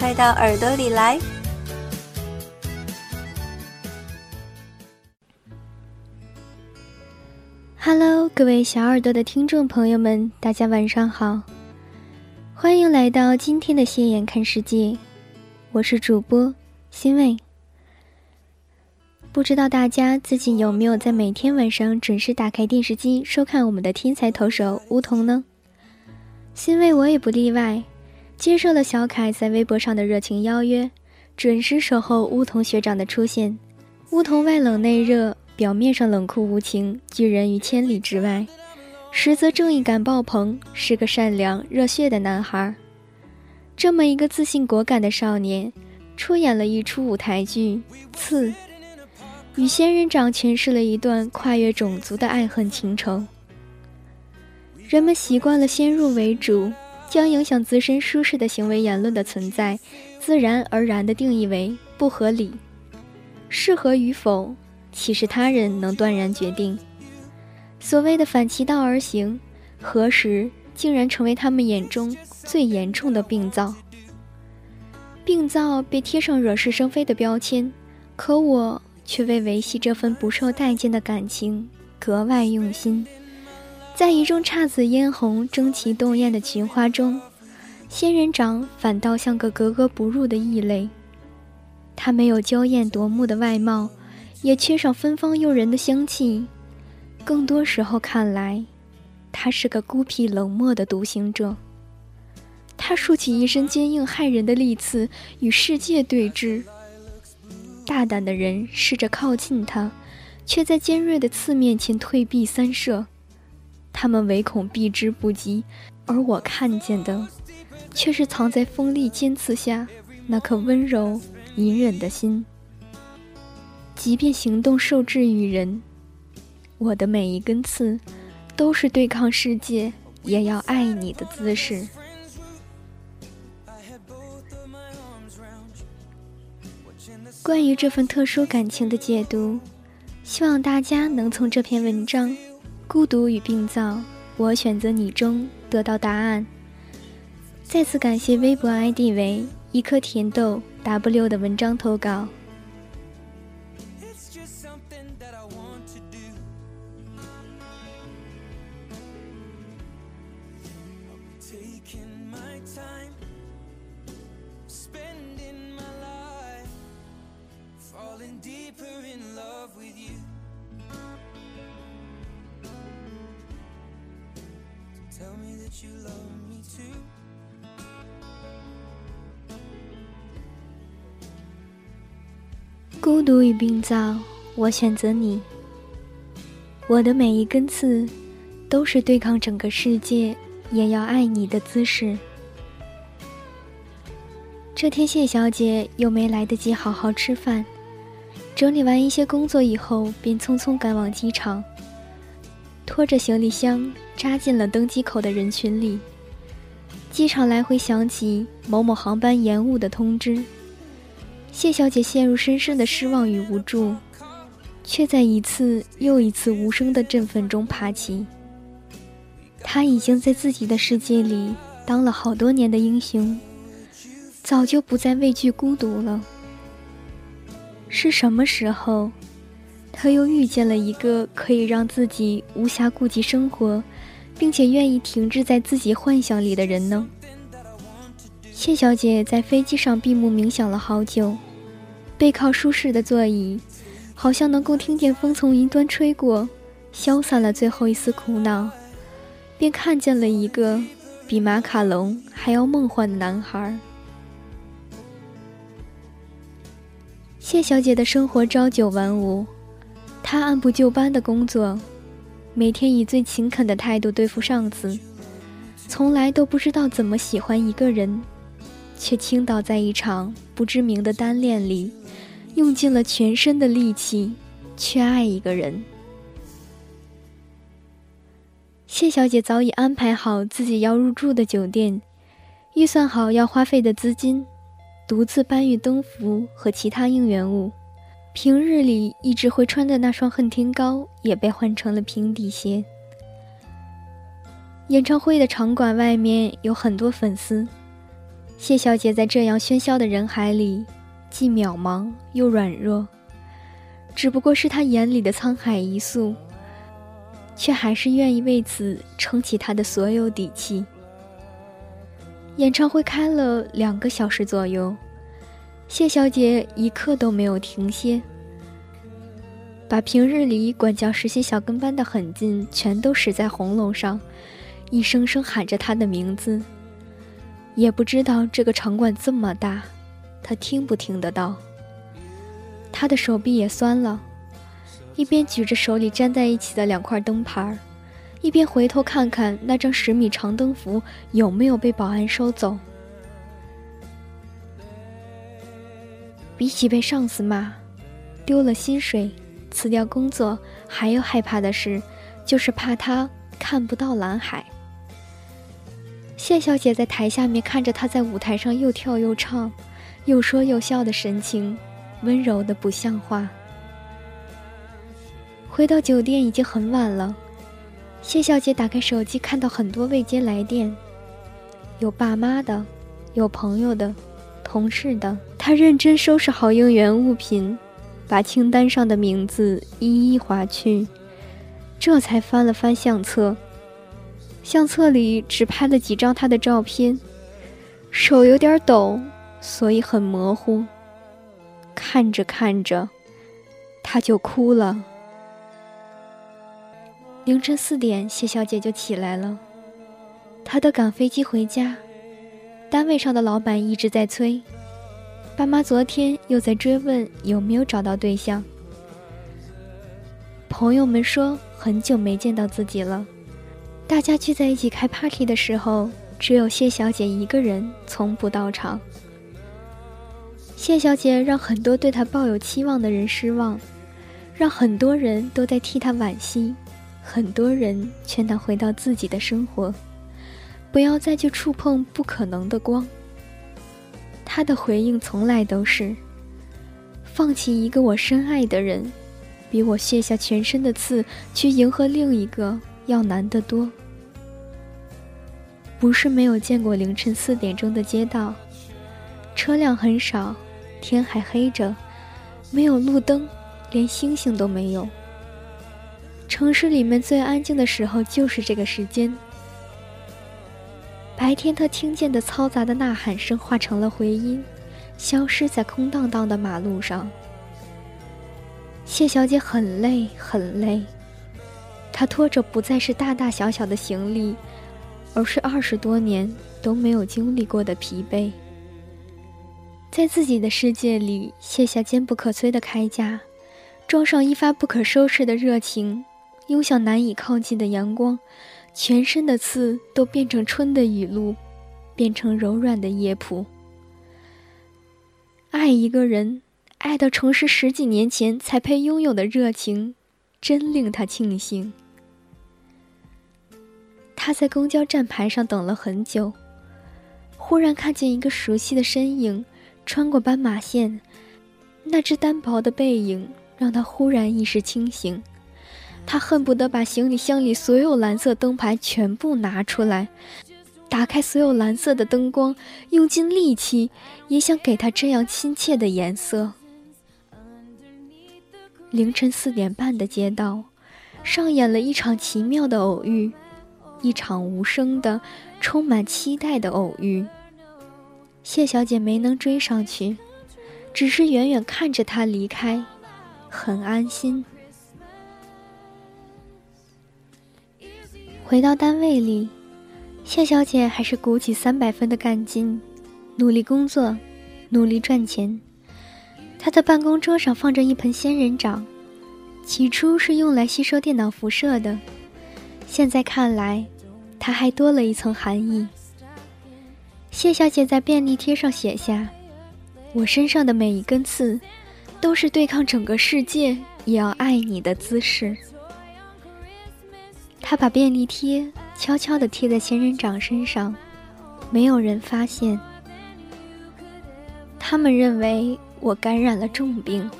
快到耳朵里来！Hello，各位小耳朵的听众朋友们，大家晚上好，欢迎来到今天的《斜眼看世界》，我是主播欣慰。不知道大家最近有没有在每天晚上准时打开电视机收看我们的天才投手梧桐呢？欣慰我也不例外。接受了小凯在微博上的热情邀约，准时守候乌桐学长的出现。乌桐外冷内热，表面上冷酷无情，拒人于千里之外，实则正义感爆棚，是个善良热血的男孩。这么一个自信果敢的少年，出演了一出舞台剧《刺》，与仙人掌诠释了一段跨越种族的爱恨情仇。人们习惯了先入为主。将影响自身舒适的行为言论的存在，自然而然地定义为不合理，适合与否，岂是他人能断然决定？所谓的反其道而行，何时竟然成为他们眼中最严重的病灶？病灶被贴上惹是生非的标签，可我却为维系这份不受待见的感情格外用心。在一众姹紫嫣红、争奇斗艳的群花中，仙人掌反倒像个格格不入的异类。它没有娇艳夺目的外貌，也缺少芬芳诱人的香气。更多时候看来，它是个孤僻冷漠的独行者。它竖起一身坚硬骇人的利刺，与世界对峙。大胆的人试着靠近它，却在尖锐的刺面前退避三舍。他们唯恐避之不及，而我看见的，却是藏在锋利尖刺下那颗温柔隐忍的心。即便行动受制于人，我的每一根刺，都是对抗世界也要爱你的姿势。关于这份特殊感情的解读，希望大家能从这篇文章。孤独与病灶，我选择你中得到答案。再次感谢微博 ID 为一颗甜豆 W 的文章投稿。孤独与病灶，我选择你。我的每一根刺，都是对抗整个世界也要爱你的姿势。这天，谢小姐又没来得及好好吃饭，整理完一些工作以后，便匆匆赶往机场。拖着行李箱扎进了登机口的人群里，机场来回响起某某航班延误的通知。谢小姐陷入深深的失望与无助，却在一次又一次无声的振奋中爬起。她已经在自己的世界里当了好多年的英雄，早就不再畏惧孤独了。是什么时候？他又遇见了一个可以让自己无暇顾及生活，并且愿意停滞在自己幻想里的人呢？谢小姐在飞机上闭目冥想了好久，背靠舒适的座椅，好像能够听见风从云端吹过，消散了最后一丝苦恼，便看见了一个比马卡龙还要梦幻的男孩。谢小姐的生活朝九晚五。他按部就班的工作，每天以最勤恳的态度对付上司，从来都不知道怎么喜欢一个人，却倾倒在一场不知名的单恋里，用尽了全身的力气去爱一个人。谢小姐早已安排好自己要入住的酒店，预算好要花费的资金，独自搬运灯符和其他应援物。平日里一直会穿的那双恨天高也被换成了平底鞋。演唱会的场馆外面有很多粉丝，谢小姐在这样喧嚣的人海里，既渺茫又软弱，只不过是她眼里的沧海一粟。却还是愿意为此撑起他的所有底气。演唱会开了两个小时左右，谢小姐一刻都没有停歇，把平日里管教实习小跟班的狠劲全都使在喉咙上，一声声喊着他的名字。也不知道这个场馆这么大，他听不听得到。他的手臂也酸了。一边举着手里粘在一起的两块灯牌一边回头看看那张十米长灯符有没有被保安收走。比起被上司骂、丢了薪水、辞掉工作，还要害怕的事，就是怕他看不到蓝海。谢小姐在台下面看着他在舞台上又跳又唱，又说又笑的神情，温柔的不像话。回到酒店已经很晚了，谢小姐打开手机，看到很多未接来电，有爸妈的，有朋友的，同事的。他认真收拾好应援物品，把清单上的名字一一划去，这才翻了翻相册。相册里只拍了几张他的照片，手有点抖，所以很模糊。看着看着，他就哭了。凌晨四点，谢小姐就起来了。她得赶飞机回家，单位上的老板一直在催。爸妈昨天又在追问有没有找到对象。朋友们说很久没见到自己了。大家聚在一起开 party 的时候，只有谢小姐一个人从不到场。谢小姐让很多对她抱有期望的人失望，让很多人都在替她惋惜。很多人劝她回到自己的生活，不要再去触碰不可能的光。他的回应从来都是：放弃一个我深爱的人，比我卸下全身的刺去迎合另一个要难得多。不是没有见过凌晨四点钟的街道，车辆很少，天还黑着，没有路灯，连星星都没有。城市里面最安静的时候就是这个时间。白天他听见的嘈杂的呐喊声化成了回音，消失在空荡荡的马路上。谢小姐很累很累，她拖着不再是大大小小的行李，而是二十多年都没有经历过的疲惫。在自己的世界里卸下坚不可摧的铠甲，装上一发不可收拾的热情。拥向难以靠近的阳光，全身的刺都变成春的雨露，变成柔软的叶谱。爱一个人，爱到重拾十几年前才配拥有的热情，真令他庆幸。他在公交站牌上等了很久，忽然看见一个熟悉的身影穿过斑马线，那只单薄的背影让他忽然意识清醒。他恨不得把行李箱里所有蓝色灯牌全部拿出来，打开所有蓝色的灯光，用尽力气，也想给他这样亲切的颜色。凌晨四点半的街道，上演了一场奇妙的偶遇，一场无声的、充满期待的偶遇。谢小姐没能追上去，只是远远看着他离开，很安心。回到单位里，谢小姐还是鼓起三百分的干劲，努力工作，努力赚钱。她的办公桌上放着一盆仙人掌，起初是用来吸收电脑辐射的，现在看来，它还多了一层含义。谢小姐在便利贴上写下：“我身上的每一根刺，都是对抗整个世界也要爱你的姿势。”他把便利贴悄悄地贴在仙人掌身上，没有人发现。他们认为我感染了重病，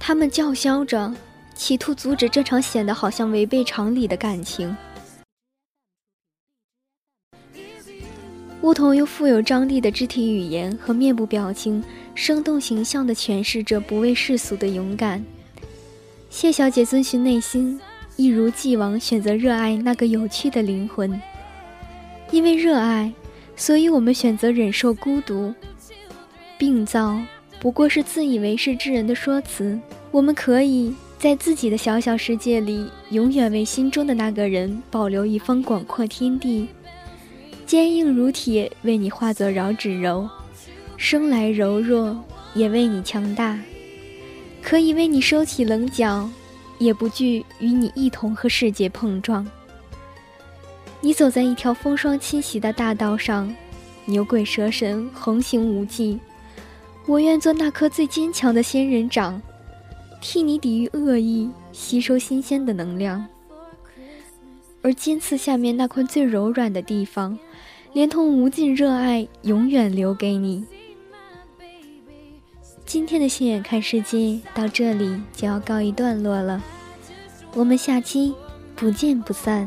他们叫嚣着，企图阻止这场显得好像违背常理的感情。梧桐用富有张力的肢体语言和面部表情，生动形象地诠释着不畏世俗的勇敢。谢小姐遵循内心，一如既往选择热爱那个有趣的灵魂。因为热爱，所以我们选择忍受孤独。病灶不过是自以为是之人的说辞。我们可以在自己的小小世界里，永远为心中的那个人保留一方广阔天地。坚硬如铁，为你化作绕指柔；生来柔弱，也为你强大。可以为你收起棱角，也不惧与你一同和世界碰撞。你走在一条风霜侵袭的大道上，牛鬼蛇神横行无忌。我愿做那颗最坚强的仙人掌，替你抵御恶意，吸收新鲜的能量。而尖刺下面那块最柔软的地方。连同无尽热爱，永远留给你。今天的心眼看世界到这里就要告一段落了，我们下期不见不散。